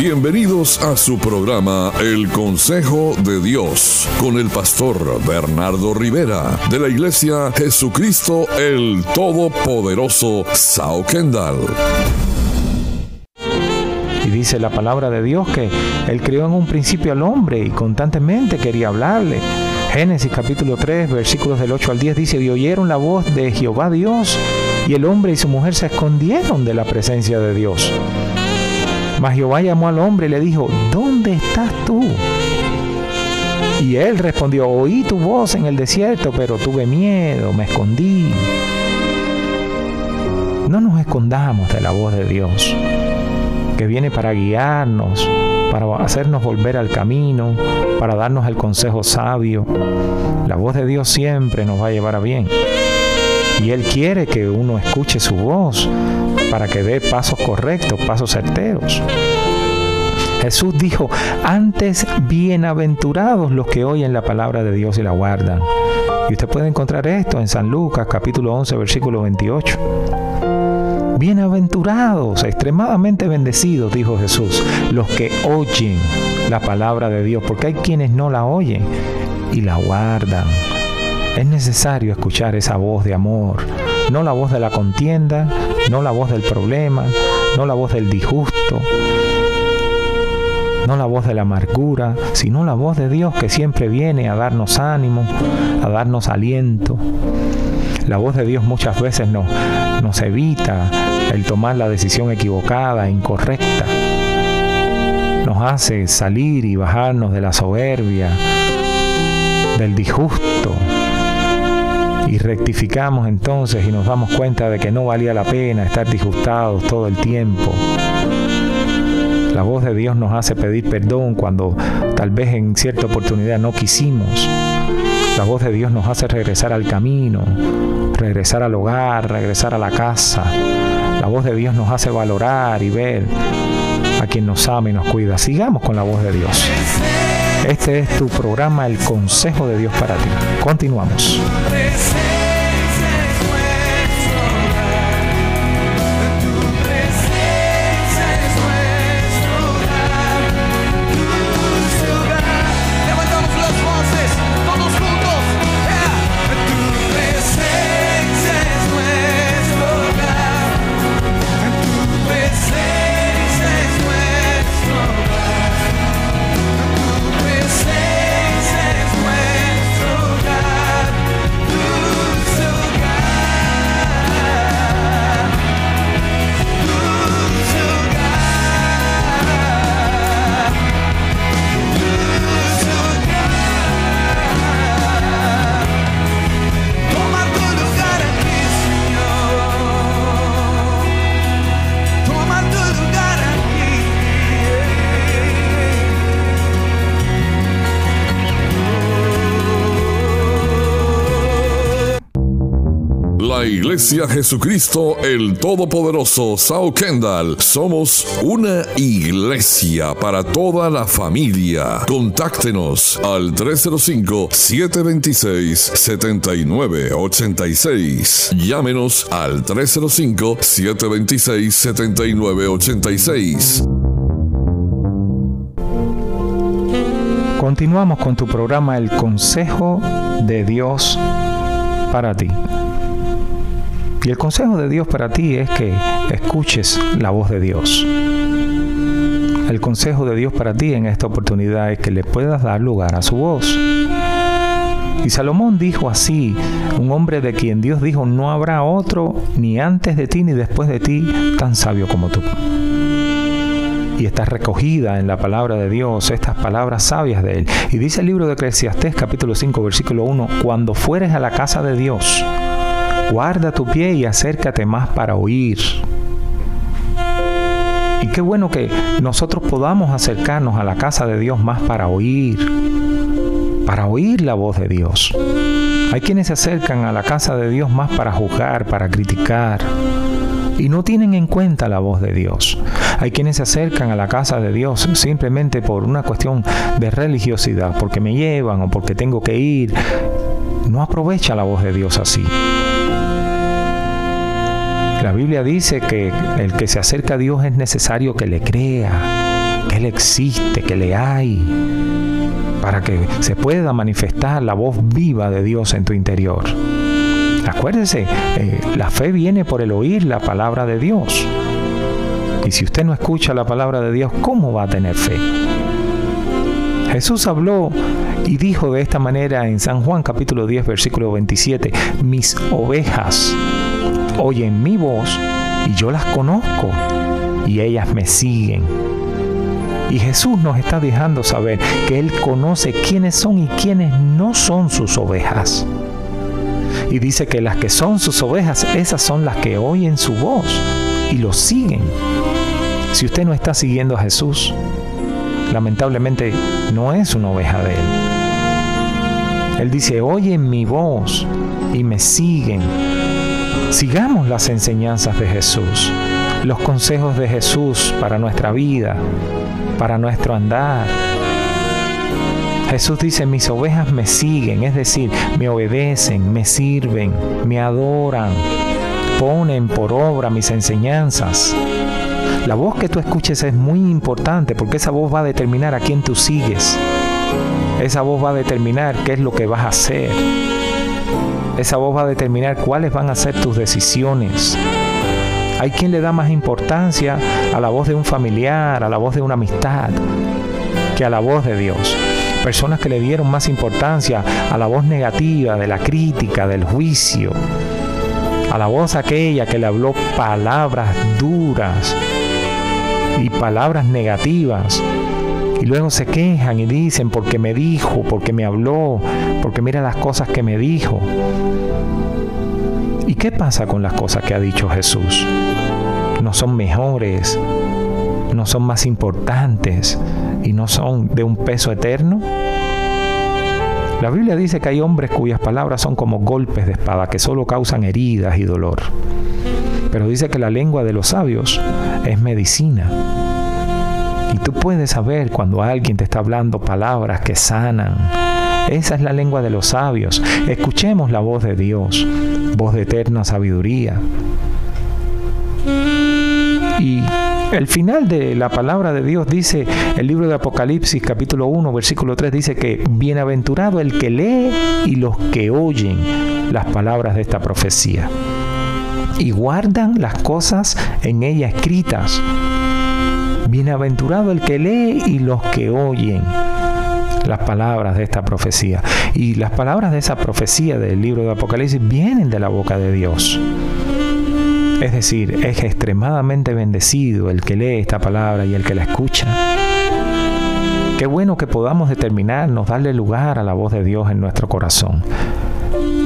Bienvenidos a su programa El Consejo de Dios con el pastor Bernardo Rivera de la Iglesia Jesucristo el Todopoderoso Sao Kendall. Y dice la palabra de Dios que Él creó en un principio al hombre y constantemente quería hablarle. Génesis capítulo 3 versículos del 8 al 10 dice, y oyeron la voz de Jehová Dios y el hombre y su mujer se escondieron de la presencia de Dios. Mas Jehová llamó al hombre y le dijo, ¿dónde estás tú? Y él respondió, oí tu voz en el desierto, pero tuve miedo, me escondí. No nos escondamos de la voz de Dios, que viene para guiarnos, para hacernos volver al camino, para darnos el consejo sabio. La voz de Dios siempre nos va a llevar a bien. Y Él quiere que uno escuche su voz para que dé pasos correctos, pasos certeros. Jesús dijo, antes bienaventurados los que oyen la palabra de Dios y la guardan. Y usted puede encontrar esto en San Lucas capítulo 11 versículo 28. Bienaventurados, extremadamente bendecidos, dijo Jesús, los que oyen la palabra de Dios, porque hay quienes no la oyen y la guardan. Es necesario escuchar esa voz de amor, no la voz de la contienda, no la voz del problema, no la voz del disgusto, no la voz de la amargura, sino la voz de Dios que siempre viene a darnos ánimo, a darnos aliento. La voz de Dios muchas veces nos, evita el tomar la decisión equivocada, incorrecta. Nos hace salir y bajarnos de la soberbia, del disgusto, y rectificamos entonces y nos damos cuenta de que no valía la pena estar disgustados todo el tiempo. La voz de Dios nos hace pedir perdón cuando tal vez en cierta oportunidad no quisimos. La voz de Dios nos hace regresar al camino, regresar al hogar, regresar a la casa. La voz de Dios nos hace valorar y ver a quien nos ama y nos cuida. Sigamos con la voz de Dios. Este es tu programa El Consejo de Dios para ti. Continuamos. Iglesia Jesucristo el Todopoderoso Sao Kendall somos una iglesia para toda la familia. Contáctenos al 305-726-7986. Llámenos al 305-726-7986. Continuamos con tu programa El Consejo de Dios para ti. Y el consejo de Dios para ti es que escuches la voz de Dios. El consejo de Dios para ti en esta oportunidad es que le puedas dar lugar a su voz. Y Salomón dijo así, un hombre de quien Dios dijo, no habrá otro ni antes de ti ni después de ti tan sabio como tú. Y está recogida en la palabra de Dios estas palabras sabias de él. Y dice el libro de Eclesiastés capítulo 5 versículo 1, cuando fueres a la casa de Dios, Guarda tu pie y acércate más para oír. Y qué bueno que nosotros podamos acercarnos a la casa de Dios más para oír, para oír la voz de Dios. Hay quienes se acercan a la casa de Dios más para juzgar, para criticar, y no tienen en cuenta la voz de Dios. Hay quienes se acercan a la casa de Dios simplemente por una cuestión de religiosidad, porque me llevan o porque tengo que ir. No aprovecha la voz de Dios así. La Biblia dice que el que se acerca a Dios es necesario que le crea, que Él existe, que le hay, para que se pueda manifestar la voz viva de Dios en tu interior. Acuérdese, eh, la fe viene por el oír la palabra de Dios. Y si usted no escucha la palabra de Dios, ¿cómo va a tener fe? Jesús habló y dijo de esta manera en San Juan capítulo 10 versículo 27, mis ovejas oyen mi voz y yo las conozco y ellas me siguen. Y Jesús nos está dejando saber que Él conoce quiénes son y quiénes no son sus ovejas. Y dice que las que son sus ovejas, esas son las que oyen su voz y lo siguen. Si usted no está siguiendo a Jesús, lamentablemente no es una oveja de Él. Él dice, oyen mi voz y me siguen. Sigamos las enseñanzas de Jesús, los consejos de Jesús para nuestra vida, para nuestro andar. Jesús dice, mis ovejas me siguen, es decir, me obedecen, me sirven, me adoran, ponen por obra mis enseñanzas. La voz que tú escuches es muy importante porque esa voz va a determinar a quién tú sigues. Esa voz va a determinar qué es lo que vas a hacer. Esa voz va a determinar cuáles van a ser tus decisiones. Hay quien le da más importancia a la voz de un familiar, a la voz de una amistad, que a la voz de Dios. Personas que le dieron más importancia a la voz negativa, de la crítica, del juicio, a la voz aquella que le habló palabras duras y palabras negativas. Y luego se quejan y dicen, porque me dijo, porque me habló, porque mira las cosas que me dijo. ¿Y qué pasa con las cosas que ha dicho Jesús? No son mejores, no son más importantes y no son de un peso eterno. La Biblia dice que hay hombres cuyas palabras son como golpes de espada que solo causan heridas y dolor. Pero dice que la lengua de los sabios es medicina. Y tú puedes saber cuando alguien te está hablando palabras que sanan. Esa es la lengua de los sabios. Escuchemos la voz de Dios voz de eterna sabiduría. Y el final de la palabra de Dios dice, el libro de Apocalipsis capítulo 1 versículo 3 dice que bienaventurado el que lee y los que oyen las palabras de esta profecía y guardan las cosas en ella escritas. Bienaventurado el que lee y los que oyen las palabras de esta profecía. Y las palabras de esa profecía del libro de Apocalipsis vienen de la boca de Dios. Es decir, es extremadamente bendecido el que lee esta palabra y el que la escucha. Qué bueno que podamos determinarnos, darle lugar a la voz de Dios en nuestro corazón.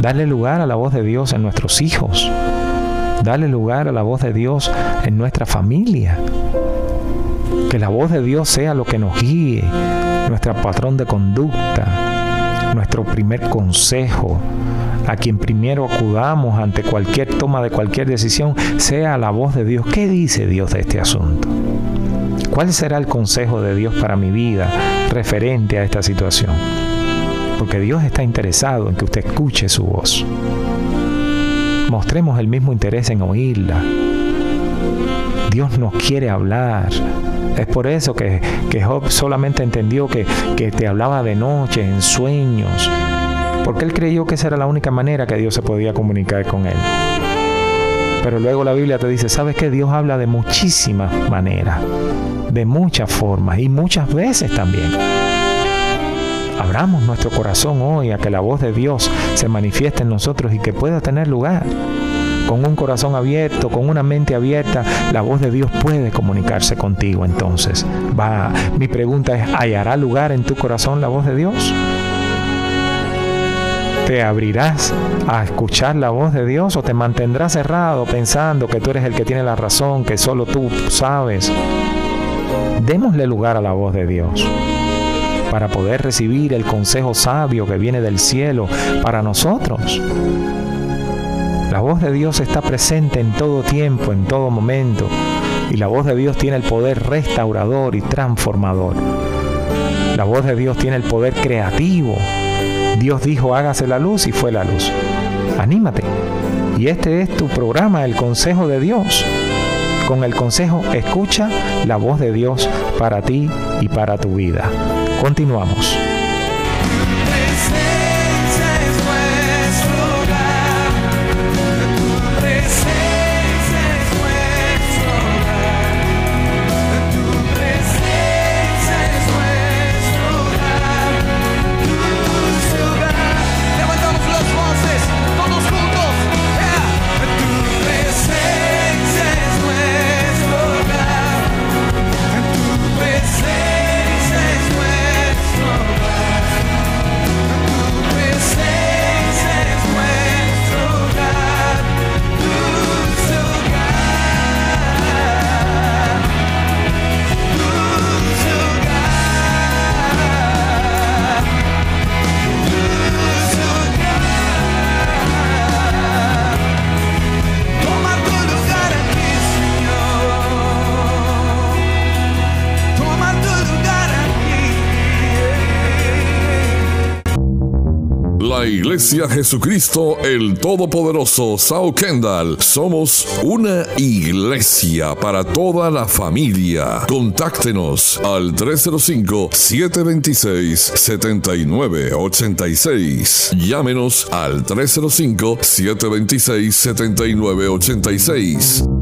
Darle lugar a la voz de Dios en nuestros hijos. Darle lugar a la voz de Dios en nuestra familia. Que la voz de Dios sea lo que nos guíe, nuestro patrón de conducta, nuestro primer consejo, a quien primero acudamos ante cualquier toma de cualquier decisión, sea la voz de Dios. ¿Qué dice Dios de este asunto? ¿Cuál será el consejo de Dios para mi vida referente a esta situación? Porque Dios está interesado en que usted escuche su voz. Mostremos el mismo interés en oírla. Dios nos quiere hablar. Es por eso que, Job solamente entendió que, que te hablaba de noche, en sueños, porque él creyó que esa era la única manera que Dios se podía comunicar con él. Pero luego la Biblia te dice, ¿sabes que Dios habla de muchísimas maneras, de muchas formas y muchas veces también? Abramos nuestro corazón hoy a que la voz de Dios se manifieste en nosotros y que pueda tener lugar con un corazón abierto, con una mente abierta, la voz de Dios puede comunicarse contigo. Entonces, va, mi pregunta es, ¿hallará lugar en tu corazón la voz de Dios? ¿Te abrirás a escuchar la voz de Dios o te mantendrás cerrado pensando que tú eres el que tiene la razón, que solo tú sabes? Démosle lugar a la voz de Dios para poder recibir el consejo sabio que viene del cielo para nosotros. La voz de Dios está presente en todo tiempo, en todo momento. Y la voz de Dios tiene el poder restaurador y transformador. La voz de Dios tiene el poder creativo. Dios dijo, hágase la luz y fue la luz. Anímate. Y este es tu programa, el Consejo de Dios con el consejo Escucha la voz de Dios para ti y para tu vida. Continuamos. Iglesia Jesucristo el Todopoderoso Sao Kendall somos una iglesia para toda la familia. Contáctenos al 305-726-7986. Llámenos al 305-726-7986.